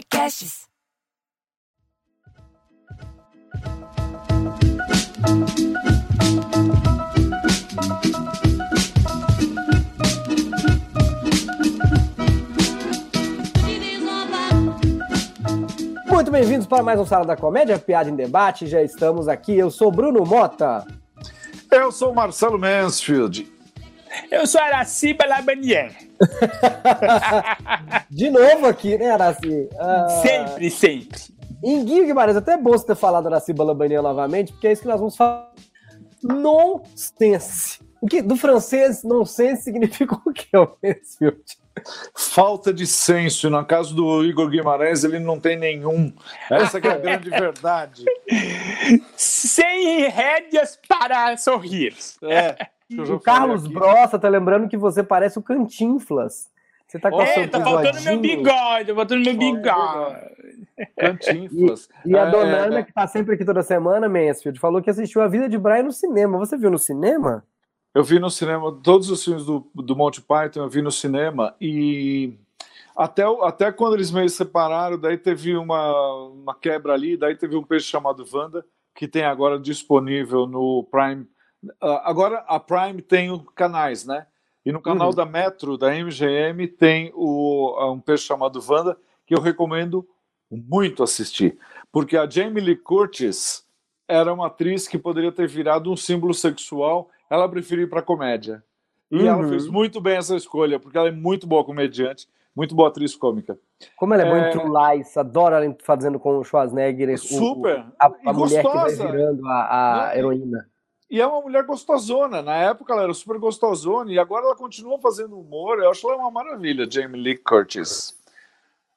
Podcasts. Muito bem-vindos para mais um Sala da Comédia, Piada em Debate. Já estamos aqui. Eu sou Bruno Mota. Eu sou Marcelo Mansfield. Eu sou Araciba Labanier. De novo aqui, né, Araci? Ah, Sempre, sempre. Em Guia Guimarães, até é bom você ter falado Araciba Labanier novamente, porque é isso que nós vamos falar. Nonsense. O que, do francês, nonsense significa o que, Mansfield? Falta de senso. Na casa do Igor Guimarães, ele não tem nenhum. Essa que é a grande verdade. Sem rédeas para sorrir. É. O Carlos Brossa tá lembrando que você parece o Cantinflas. Você tá com a É, seu tá faltando meu bigode, tá faltando meu bigode. Cantinflas. E a É, dona é, Ana, que tá sempre aqui toda semana, Mansfield, falou que assistiu A Vida de Brian no cinema. Você viu no cinema? Eu vi no cinema todos os filmes do, do Monty Python, eu vi no cinema e até, até quando eles meio separaram, daí teve uma, uma quebra ali, daí teve um peixe chamado Wanda, que tem agora disponível no Prime. Ah, agora a Prime tem o- canais, né? E no canal Uhum. da Metro, da MGM, tem o, ah, um peixe chamado Wanda, que eu recomendo muito assistir. Porque a Jamie Lee Curtis era uma atriz que poderia ter virado um símbolo sexual, ela preferiu ir para comédia. E ela Uhum. fez muito bem essa escolha, porque ela é muito boa comediante, muito boa atriz cômica. Como ela é, boa É. em True Lies, adoro ela fazendo com o Schwarzenegger. o- Super! a, a mulher que vai virando a, a Né? heroína. E é uma mulher gostosona. Na época ela era super gostosona e agora ela continua fazendo humor. Eu acho ela uma maravilha, Jamie Lee Curtis.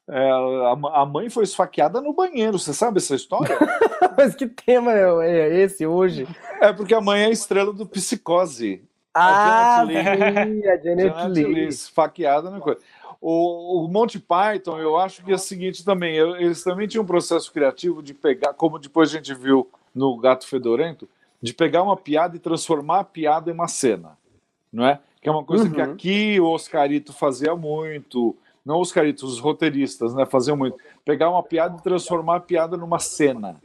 É, a, a mãe foi esfaqueada no banheiro. Você sabe essa história? Mas que tema é é esse hoje? é porque a mãe é a estrela do Psicose. Ah, Janet a Janet Janet Leigh. Leigh, esfaqueada na coisa. O, o Monty Python, eu acho que é o seguinte também, eles também tinham um processo criativo de pegar, como depois a gente viu no Gato Fedorento, de pegar uma piada e transformar a piada em uma cena, não é? Que é uma coisa que Uhum. aqui o Oscarito fazia muito, não o Oscarito, os roteiristas, né, faziam muito. Pegar uma piada e transformar a piada numa cena.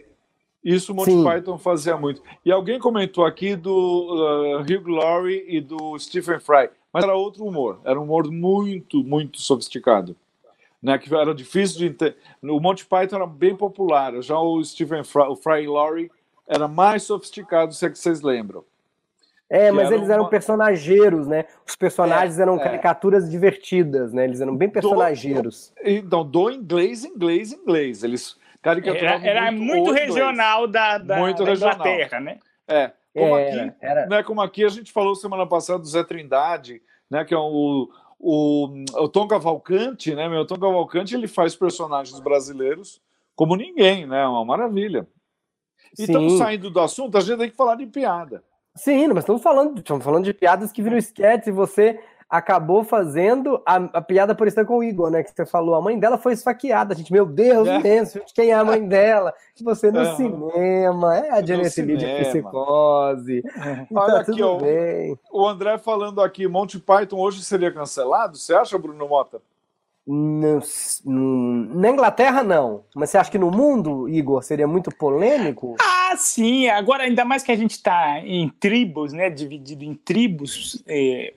Isso o Monty Sim. Python fazia muito. E alguém comentou aqui do uh, Hugh Laurie e do Stephen Fry, mas era outro humor. Era um humor muito, muito sofisticado. Né, que era difícil de entender. O Monty Python era bem popular, já o Stephen Fry, o Fry e Laurie era mais sofisticado, se é que vocês lembram. É, Que mas era eles eram uma- personageiros, né? Os personagens É, eram é. caricaturas divertidas, né? Eles eram bem personageiros. Então, do inglês, inglês, inglês. Eles Era, caricaturavam era muito, o inglês. regional da, da, Muito da regional. Inglaterra, né? É, como Era, aqui, era. né, como aqui a gente falou semana passada do Zé Trindade, né, que é o, o, o Tom Cavalcante, né, meu, o Tom Cavalcante ele faz personagens brasileiros como ninguém, né, uma maravilha. E estamos Sim. saindo do assunto, a gente tem que falar de piada. Sim, mas estamos falando, estamos falando de piadas que viram sketch e você acabou fazendo a, a piada por estar com o Igor, né? Que você falou, a mãe dela foi esfaqueada. Gente, meu Deus, É. imenso, quem é a mãe dela? Você no É. cinema, é a Janet Leigh de psicose. Olha tá aqui, ó. O André falando aqui, Monty Python hoje seria cancelado? Você acha, Bruno Mota? No- no- na Inglaterra, não. Mas você acha que no mundo, Igor, seria muito polêmico? Ah, sim. Agora, ainda mais que a gente está em tribos, né? Dividido em tribos, é,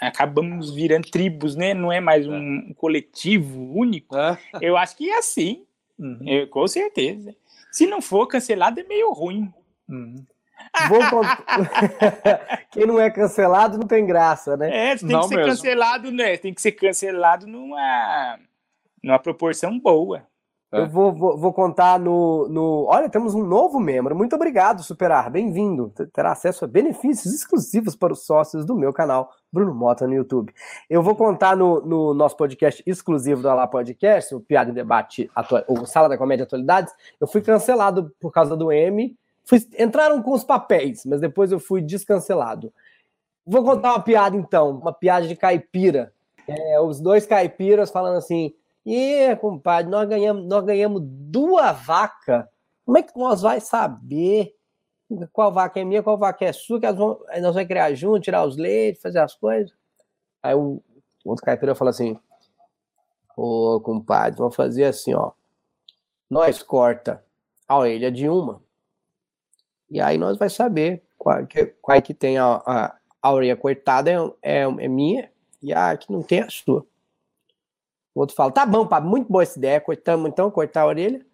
acabamos virando tribos, né? Não é mais um coletivo único. É. Eu acho que é assim, Uhum. é, com certeza. Se não for cancelado, é meio ruim. Uhum. Vou cont- Quem não é cancelado não tem graça, né? É, tem Não que ser mesmo. cancelado, né? Tem que ser cancelado numa, numa proporção boa. É. Eu vou, vou, vou contar no, no. Olha, temos um novo membro. Muito obrigado, Superar. Bem-vindo. Terá acesso a benefícios exclusivos para os sócios do meu canal, Bruno Mota, no YouTube. Eu vou contar no, no nosso podcast exclusivo da Lá Podcast, o Piada em Debate, atua- o Sala da Comédia Atualidades. Eu fui cancelado por causa do M. Fui- entraram com os papéis, mas depois eu fui descancelado. Vou contar uma piada então, uma piada de caipira. É, os dois caipiras falando assim: e, compadre, nós ganhamos, nós ganhamos duas vacas. Como é que nós vai saber qual vaca é minha, qual vaca é sua? Que aí nós vamos criar junto, tirar os leites, fazer as coisas. Aí o outro caipira fala assim: Ô, compadre, vamos fazer assim, ó. Nós corta a orelha de uma. E aí nós vai saber qual que, qual que tem a, a, a orelha cortada é, é, é, minha e a que não tem é a sua. O outro fala, tá bom, pá, muito boa essa ideia, cortamos então, cortar a orelha.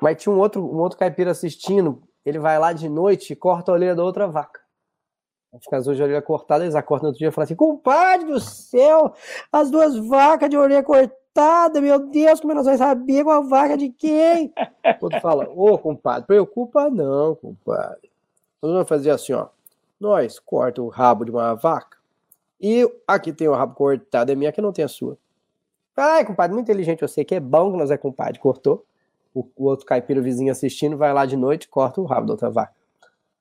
Mas tinha um outro, um outro caipira assistindo, ele vai lá de noite e corta a orelha da outra vaca. As duas de orelha cortada, eles acordam no outro dia e falam assim: compadre do céu, as duas vacas de orelha cortada, meu Deus, como nós vamos saber qual vaca de quem? O outro fala: ô compadre, preocupa não, compadre. Nós vamos fazer assim, ó. Nós corta o rabo de uma vaca e aqui tem o rabo cortado, é minha que não tem a sua. Ai, compadre, muito inteligente você, que é bom que nós é compadre. Cortou. O, o outro caipira vizinho assistindo vai lá de noite corta o rabo da outra vaca.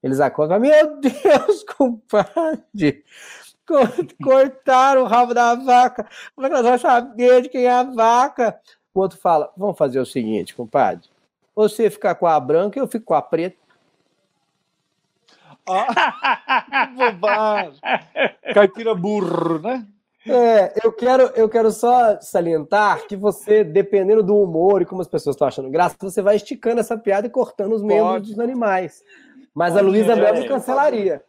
Eles acordam meu Deus, compadre, cortaram o rabo da vaca, como é que nós vamos saber de quem é a vaca? O outro fala, vamos fazer o seguinte, compadre, você fica com a branca e eu fico com a preta. Ah, bobagem. Caipira burro, né? É, eu quero, eu quero só salientar que você, dependendo do humor e como as pessoas estão achando graça, você vai esticando essa piada e cortando os membros dos animais. Mas a Luísa Mel me cancelaria.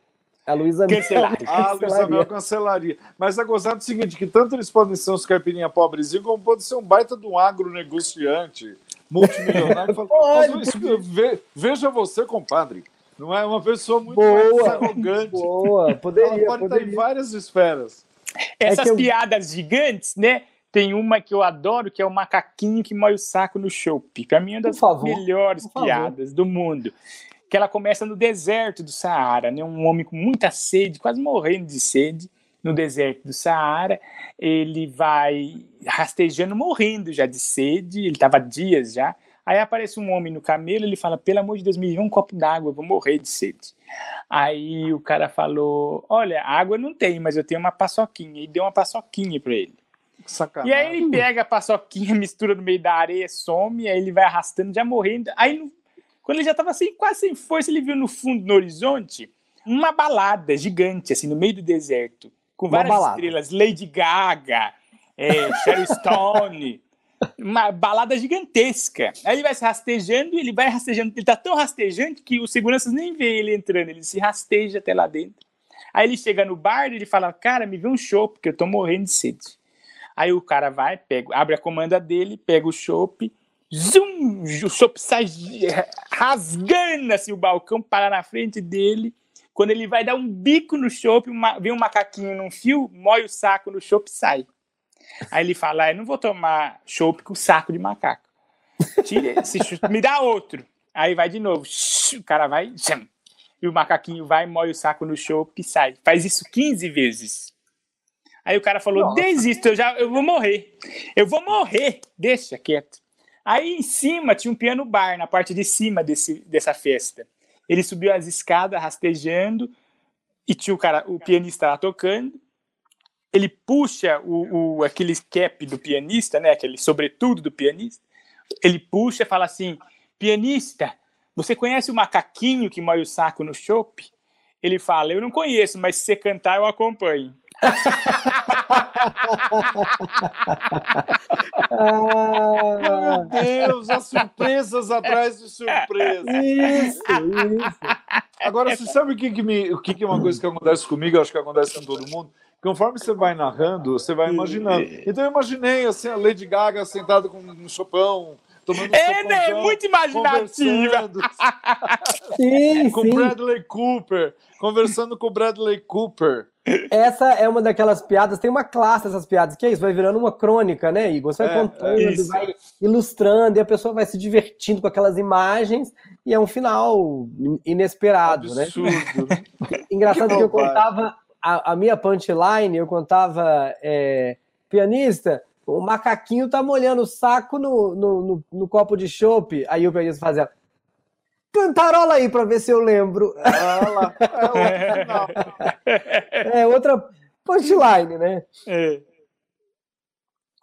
A Luísa Mel. A Luísa Mel cancelaria. Mas é gozado do seguinte: que tanto eles podem ser uns caipirinha pobrezinhos, como pode ser um baita de um agronegociante multimilionário. Fala, veja você, compadre. Não é uma pessoa muito boa, arrogante. Boa, poderia. Ela pode poderia. estar em várias esferas. Essas é eu... piadas gigantes, né? Tem uma que eu adoro, que é o macaquinho que moe o saco no chope. Para mim é uma das melhores piadas do mundo que ela começa no deserto do Saara, né? Um homem com muita sede, quase morrendo de sede, no deserto do Saara. Ele vai rastejando, morrendo já de sede, ele estava dias já. Aí aparece um homem no camelo, ele fala: pelo amor de Deus, me dê um copo d'água, eu vou morrer de sede. Aí o cara falou: olha, água não tem, mas eu tenho uma paçoquinha. E deu uma paçoquinha para ele. Sacanagem. E aí ele pega a paçoquinha, mistura no meio da areia, some, aí ele vai arrastando, já morrendo. Aí quando ele já estava assim, quase sem força, ele viu no fundo, no horizonte, uma balada gigante, assim, no meio do deserto, com várias estrelas, Lady Gaga, é, Sheryl Stone, uma balada gigantesca. Aí ele vai se rastejando, ele vai rastejando, ele tá tão rastejante que os seguranças nem vê ele entrando, ele se rasteja até lá dentro. Aí ele chega no bar e ele fala, cara, me vê um show, porque eu tô morrendo de sede. Aí o cara vai, pega, abre a comanda dele, pega o chopp, Zum! O chopp sai rasgando assim o balcão, para na frente dele. Quando ele vai dar um bico no chopp, vem um macaquinho num fio, moe o saco no chopp e sai. Aí ele fala: Eu não vou tomar chopp com saco de macaco. Tira esse chopp, me dá outro. Aí vai de novo. O cara vai. E o macaquinho vai, moe o saco no chopp e sai. Faz isso 15 vezes. Aí o cara falou: Nossa. Desisto, eu já eu vou morrer. Eu vou morrer. Deixa quieto. Aí em cima tinha um piano bar, na parte de cima desse, dessa festa. Ele subiu as escadas rastejando e tinha o cara, o pianista lá tocando. Ele puxa o, o aquele cap do pianista, né, aquele sobretudo do pianista. Ele puxa e fala assim: "Pianista, você conhece o macaquinho que moe o saco no chope?" Ele fala: "Eu não conheço, mas se você cantar eu acompanho." Meu Deus, as surpresas atrás de surpresas. Isso, isso. Agora, você sabe o que, que, me, o que, que é uma coisa que acontece comigo? Eu acho que acontece com todo mundo. Conforme você vai narrando, você vai imaginando. Então, eu imaginei assim, a Lady Gaga sentada com um chopão, tomando É, né? É muito imaginativa. sim, com sim. Bradley Cooper, conversando com Bradley Cooper. Essa é uma daquelas piadas, tem uma classe dessas piadas, que é isso, vai virando uma crônica, né, Igor? Você vai é, contando, é vai ilustrando, e a pessoa vai se divertindo com aquelas imagens, e é um final inesperado, né? Absurdo. né? Engraçado que, que eu contava a, a, minha punchline, eu contava é, pianista, o macaquinho tá molhando o saco no, no, no, no copo de chope, aí o pianista fazia Cantarola aí para ver se eu lembro. Ah, lá. É, é outra punchline, né? É.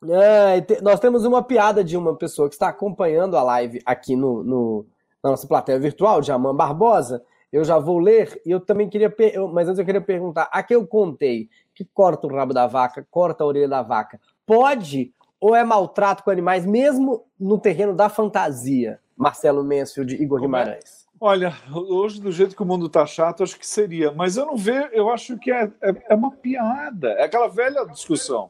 É, te, nós temos uma piada de uma pessoa que está acompanhando a live aqui no, no na nossa plateia virtual, Jaman Barbosa. Eu já vou ler e eu também queria, eu, mas antes eu queria perguntar: a que eu contei que corta o rabo da vaca, corta a orelha da vaca, pode ou é maltrato com animais, mesmo no terreno da fantasia? Marcelo Mansfield e Igor? Guimarães. Olha, hoje, do jeito que o mundo tá chato, acho que seria. Mas eu não vejo, eu acho que é, é, é uma piada. É aquela velha discussão.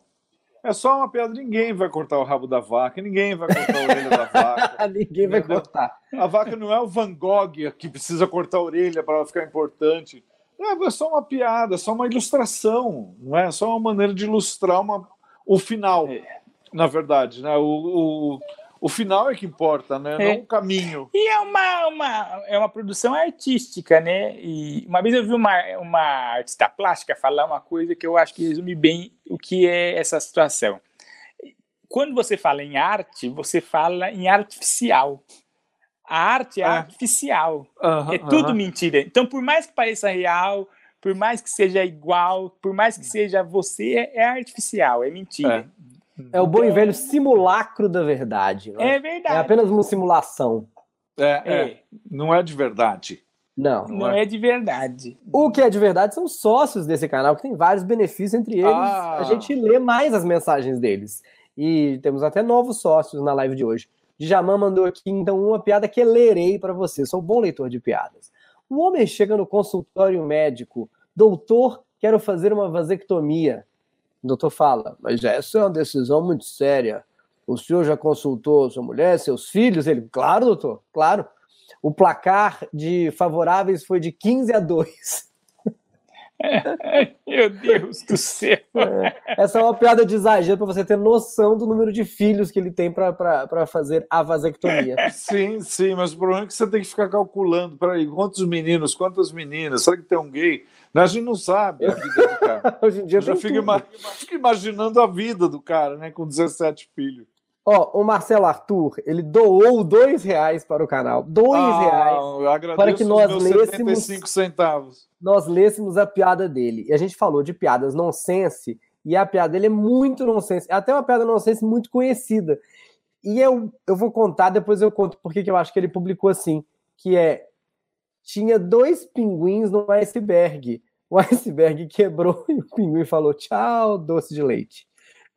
É só uma piada, ninguém vai cortar o rabo da vaca, ninguém vai cortar a orelha da vaca. ninguém vai cortar. A vaca não é o Van Gogh que precisa cortar a orelha para ela ficar importante. É, é só uma piada, é só uma ilustração, não é? é só uma maneira de ilustrar uma, o final, é. na verdade, né? O, o, o final é que importa, né? É. Não o caminho. E é uma, uma, é uma produção artística, né? E uma vez eu vi uma, uma artista plástica falar uma coisa que eu acho que resume bem o que é essa situação. Quando você fala em arte, você fala em artificial. A arte é, é. artificial. Uhum, é tudo uhum. mentira. Então, por mais que pareça real, por mais que seja igual, por mais que seja você, é artificial, é mentira. É, é o bom então, e velho simulacro da verdade. Né? É verdade. É apenas uma simulação. É, é. é. não é de verdade. Não. Não, não é. é. de verdade. O que é de verdade são sócios desse canal, que tem vários benefícios, entre eles ah. a gente lê mais as mensagens deles. E temos até novos sócios na live de hoje. Djaman mandou aqui, então, uma piada que lerei para você. Sou um bom leitor de piadas. O homem chega no consultório médico. Doutor, quero fazer uma vasectomia. O doutor fala, mas essa é uma decisão muito séria. O senhor já consultou sua mulher, seus filhos? Ele, claro, doutor, claro. O placar de favoráveis foi de 15 a 2. Meu Deus do céu. É, essa é uma piada de exagero para você ter noção do número de filhos que ele tem para fazer a vasectomia. Sim, sim, mas o problema é que você tem que ficar calculando. Peraí, quantos meninos, quantas meninas? Será que tem um gay? A gente não sabe a vida do cara. Hoje em dia Eu já fico, ima fico, imaginando a vida do cara, né? Com 17 filhos. Ó, o Marcelo Arthur, ele doou dois reais para o canal. Dois ah, reais. para que nós lêssemos. centavos. Nós lêssemos a piada dele. E a gente falou de piadas nonsense. E a piada dele é muito nonsense. É até uma piada nonsense muito conhecida. E eu, eu vou contar, depois eu conto porque que eu acho que ele publicou assim. Que é. Tinha dois pinguins no iceberg. O iceberg quebrou e o pinguim falou: tchau, doce de leite.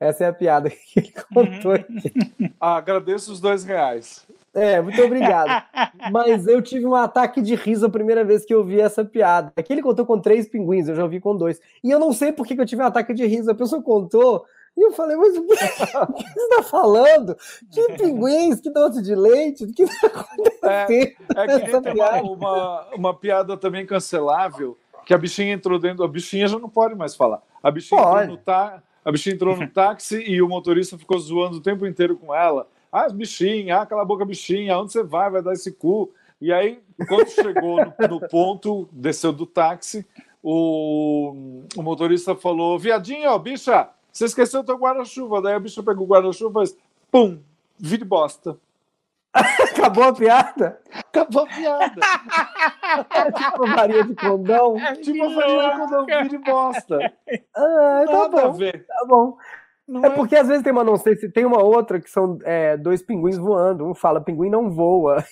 Essa é a piada que ele contou aqui. Ah, agradeço os dois reais. É, muito obrigado. Mas eu tive um ataque de riso a primeira vez que eu vi essa piada. Aqui ele contou com três pinguins, eu já ouvi com dois. E eu não sei por que eu tive um ataque de riso. A pessoa contou e eu falei, mas o que, você está falando? Que pinguins, que doce de leite, o que está acontecendo? É, é que tem uma, uma, uma, piada também cancelável, que a bichinha entrou dentro, a bichinha já não pode mais falar. A bichinha pode. entrou no, tá, a bichinha entrou no táxi e o motorista ficou zoando o tempo inteiro com ela. Ah, bichinha, ah, cala a boca, bichinha, aonde você vai? Vai dar esse cu. E aí, quando chegou no, no ponto, desceu do táxi, o, o motorista falou: Viadinho, bicha, você esqueceu o teu guarda-chuva. Daí a bicha pegou o guarda-chuva e fez: pum, vire bosta. Acabou a piada? Acabou a piada. É tipo Maria de Condão. É tipo Maria de Condão, vira bosta. Ah, tá bom. A. Tá bom. É, é, porque às vezes tem uma, não sei se tem uma outra que são é, dois pinguins voando. Um fala, pinguim não voa.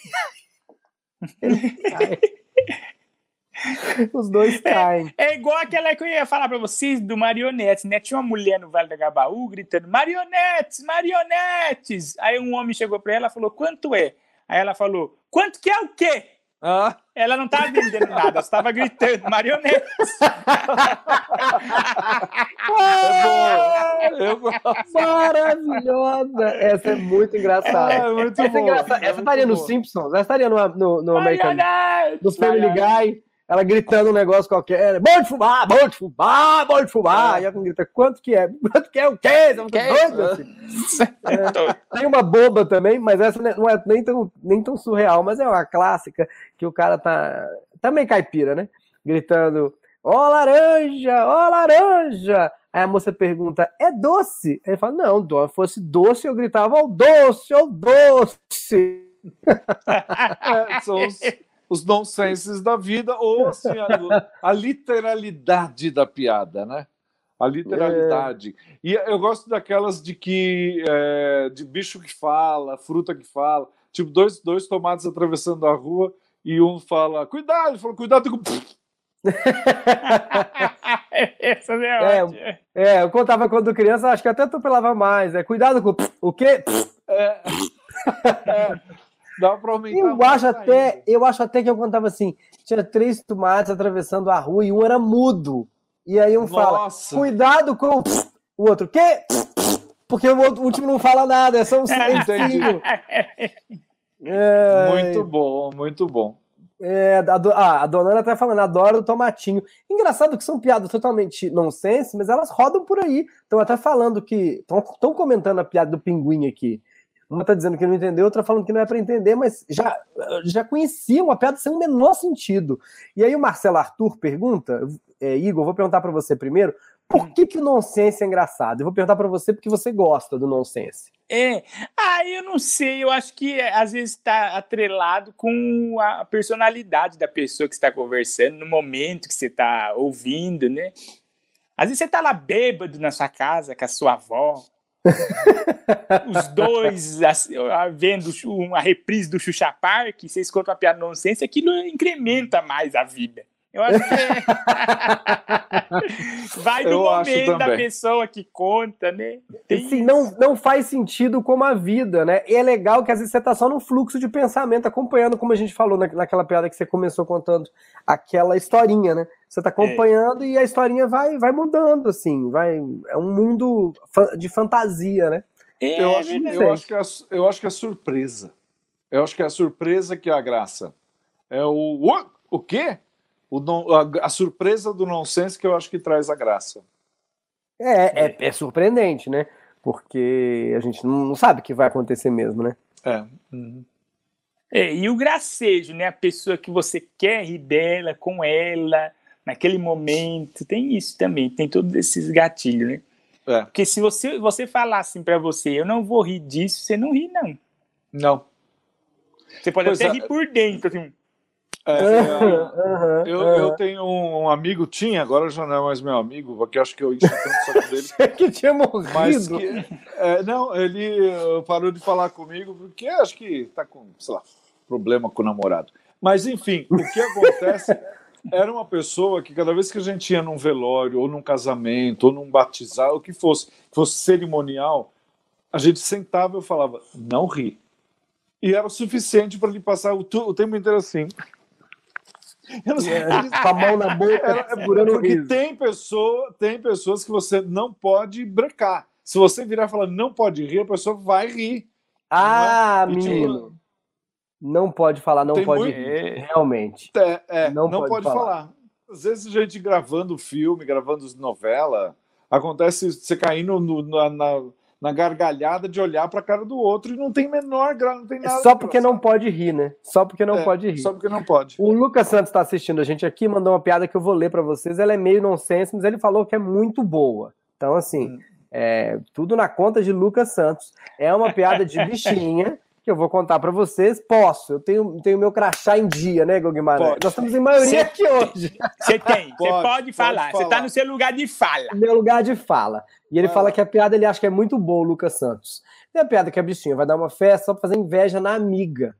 Ele cai. Os dois caem. É, é, igual aquela que eu ia falar pra vocês do marionetes, né? Tinha uma mulher no Vale da Gabaú gritando: marionetes, marionetes! Aí um homem chegou pra ela e falou: quanto é? Aí ela falou: quanto que é o quê? Ah. Ela não estava vendendo nada, estava gritando, marionetes. é. Maravilhosa. Essa é muito engraçada. É, muito essa, é engraçada. essa estaria no Simpsons, essa estaria no, no, no American, no Family Guy ela gritando um negócio qualquer, bom de fumar, bom de fumar, bom de fumar, é. e ela grita, quanto que é? Quanto que é o quê? Você é doido, assim. é, tem uma boba também, mas essa não é nem tão, nem tão surreal, mas é uma clássica, que o cara tá, também tá caipira, né? Gritando, ó oh, laranja, ó oh, laranja! Aí a moça pergunta, é doce? Aí ele fala, não, se fosse doce, eu gritava, ó oh, doce, ó doce! é, são os os nonsenses da vida, ou assim, a, a literalidade da piada, né? A literalidade. É. E eu gosto daquelas de que é, de bicho que fala, fruta que fala. Tipo, dois, dois tomates atravessando a rua e um fala, cuidado, ele falou, cuidado com. Essa é, é, é, eu contava quando criança, acho que até atropelava mais. É, cuidado com o quê? É. é. Dá pra aumentar. Eu acho, até, eu acho até que eu contava assim: tinha três tomates atravessando a rua e um era mudo. E aí um Nossa. fala: cuidado com o outro, quê? Porque o último não fala nada, é só um silencinho. É... Muito bom, muito bom. É, a, do, ah, a dona Ana tá falando, adoro o tomatinho. Engraçado que são piadas totalmente nonsense, mas elas rodam por aí. Estão até falando que. Estão comentando a piada do pinguim aqui. Uma tá dizendo que não entendeu, outra falando que não é para entender, mas já, já conheciam a piada sem o menor sentido. E aí o Marcelo Arthur pergunta, é, Igor, vou perguntar para você primeiro, por que, que o nonsense é engraçado? Eu vou perguntar para você porque você gosta do nonsense. É, ah, eu não sei, eu acho que é, às vezes está atrelado com a personalidade da pessoa que está conversando, no momento que você está ouvindo, né? Às vezes você está lá bêbado na sua casa com a sua avó, os dois assim, vendo uma reprise do Xuxa Park, vocês contam uma piada nonsense, aquilo incrementa mais a vida. Eu acho que é. vai do Eu momento da pessoa que conta, né? Sim, não, não faz sentido como a vida, né? E é legal que às vezes você tá só num fluxo de pensamento, acompanhando, como a gente falou naquela piada que você começou contando, aquela historinha, né? Você tá acompanhando é. e a historinha vai, vai mudando, assim, vai. É um mundo de fantasia, né? É, eu, acho, eu, acho que é, eu acho que é surpresa. Eu acho que é a surpresa que é a graça. É o. O quê? O, a, a, surpresa do nonsense que eu acho que traz a graça. É, é, é surpreendente, né? Porque a gente não, sabe o que vai acontecer mesmo, né? É. Uhum. é. E o gracejo, né? A pessoa que você quer rir dela, com ela, naquele momento, tem isso também, tem todos esses gatilhos, né? É. Porque se você, você falar assim pra você, eu não vou rir disso, você não ri, não. Não. Você pode pois até é. rir por dentro, assim. É, é, eu, eu, tenho um amigo, tinha, agora já não é mais meu amigo, porque acho que eu enchi tanto saco dele. que tinha morrido. Mas que, é, não, ele parou de falar comigo porque acho que tá com, sei lá, problema com o namorado. Mas enfim, o que acontece era uma pessoa que cada vez que a gente ia num velório, ou num casamento, ou num batizado, o que fosse, fosse cerimonial, a gente sentava e eu falava, não ri. E era o suficiente para ele passar o, o tempo inteiro assim. Com a mão na boca, era, segurando porque riso. tem pessoa, tem pessoas que você não pode brecar. Se você virar e falar não pode rir, a pessoa vai rir. Ah, não é? menino. Tipo, não pode falar, não pode muito... rir. Realmente. É, é não, não, pode, pode falar. falar. Às vezes a gente gravando filme, gravando novela, acontece você caindo no, na, na na gargalhada de olhar para a cara do outro e não tem menor grau, não tem é nada. Só porque não pode rir, né? Só porque não é, pode rir. Só porque não pode. O Lucas Santos está assistindo a gente aqui, mandou uma piada que eu vou ler para vocês. Ela é meio nonsense, mas ele falou que é muito boa. Então, assim, hum. é, tudo na conta de Lucas Santos. É uma piada de bichinha que eu vou contar para vocês. Posso, eu tenho, tenho meu crachá em dia, né, Guilherme? Nós estamos em maioria Cê, aqui hoje. Você tem, você pode, pode, falar. Você está no seu lugar de fala. Meu lugar de fala. E ele fala que a piada ele acha que é muito boa, o Lucas Santos. Tem a piada que a bichinha vai dar uma festa só para fazer inveja na amiga.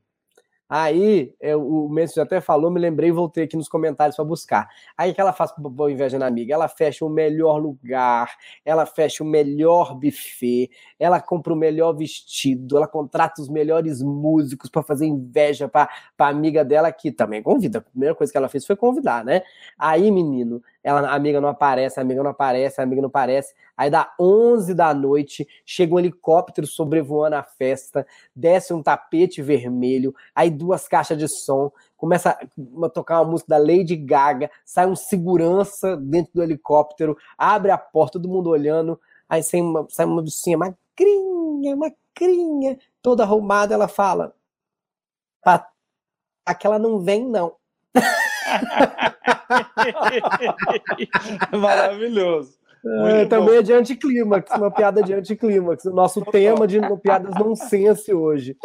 Aí, é, o Messi até falou, me lembrei e voltei aqui nos comentários para buscar. Aí que ela faz boa inveja na amiga? Ela fecha o melhor lugar, ela fecha o melhor buffet, ela compra o melhor vestido, ela contrata os melhores músicos para fazer inveja para a amiga dela, que também convida. A primeira coisa que ela fez foi convidar, né? Aí, menino, ela, a amiga não aparece, a amiga não aparece, a amiga não aparece. Aí dá 11 da noite, chega um helicóptero sobrevoando a festa, desce um tapete vermelho, aí duas caixas de som, começa a tocar uma música da Lady Gaga, sai um segurança dentro do helicóptero, abre a porta, todo mundo olhando, aí sai uma, sai uma bichinha magrinha, magrinha, toda arrumada, ela fala, aquela não vem não. Maravilhoso. É, também é de anticlímax, uma piada de anticlímax. O nosso tema de piadas nonsense hoje.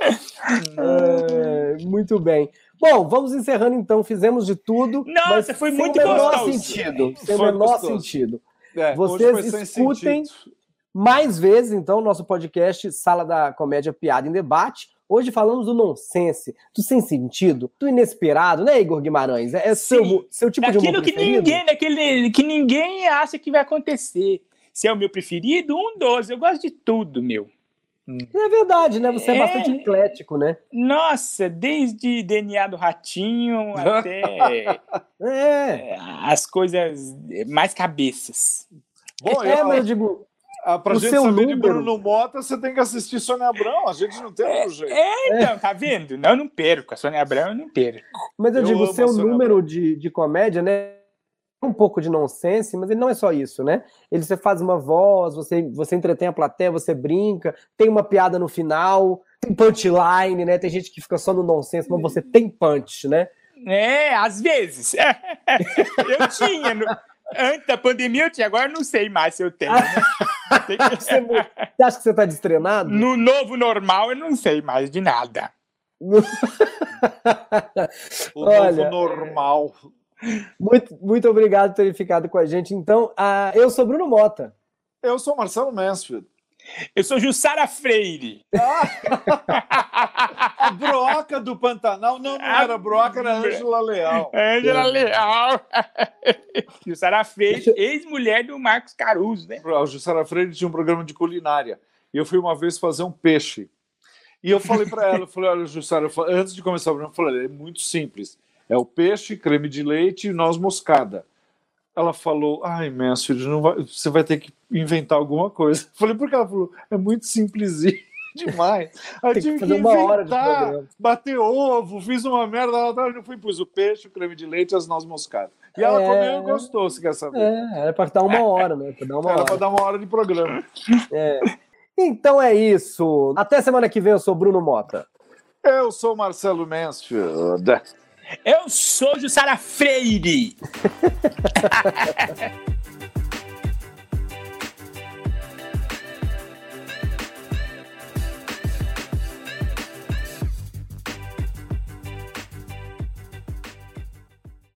É, muito bem. Bom, vamos encerrando então. Fizemos de tudo. Nossa, foi muito menor sentido. Sem o menor gostoso. sentido. É, Vocês escutem, mais vezes, então, nosso podcast Sala da Comédia Piada em Debate. Hoje falamos do nonsense, do sem sentido, do inesperado, né, Igor Guimarães? É seu, seu tipo Daquilo de humor que ninguém, daquele que ninguém acha que vai acontecer. Se é o meu preferido, um dos. Eu gosto de tudo, meu. É verdade, né? Você é, é bastante eclético, né? Nossa, desde DNA do Ratinho até é. as coisas mais cabeças. Bom, é, eu, mas eu digo, ah, pra o gente saber número... de Bruno Mota, você tem que assistir Sônia Abrão. A gente não tem outro jeito. É, então, tá vendo? Não, eu não perco. A Sônia Abrão eu não perco. Mas eu, eu digo, o seu número de, de comédia, né? um pouco de nonsense, mas ele não é só isso, né? Ele você faz uma voz, você, você entretém a plateia, você brinca, tem uma piada no final, tem punchline, né? Tem gente que fica só no nonsense, mas você tem punch, né? É, às vezes. eu tinha. No, antes da pandemia eu tinha, agora não sei mais se eu tenho. Né? você, você acha que você está destrenado? No novo normal eu não sei mais de nada. o Olha, novo normal. Muito, muito obrigado por ter ficado com a gente. Então, uh, eu sou Bruno Mota. Eu sou Marcelo Mansfield. Eu sou Jussara Freire. Ah, a broca do Pantanal. Não, não era broca, era Ângela Leal. Ângela Leal. Jussara Freire, ex-mulher do Marcos Caruso, né? A Jussara Freire tinha um programa de culinária. E eu fui uma vez fazer um peixe. E eu falei para ela, eu falei, olha, Jussara, antes de começar o programa, eu falei, é muito simples. É o peixe, creme de leite e noz moscada. Ela falou: Ai, mestre, não vai, você vai ter que inventar alguma coisa. Eu falei: Por que ela falou? É muito simplesinho demais. Aí Tem tive que, fazer que inventar, uma hora de bater ovo, fiz uma merda. Ela não fui, pus o peixe, o creme de leite e as noz moscadas. E ela é... comeu e gostou, se quer saber. É, era para dar uma hora, né? Pra dar uma era para dar uma hora de programa. É. Então é isso. Até semana que vem, eu sou Bruno Mota. Eu sou Marcelo Mansfield. Eu sou Jussara Freire.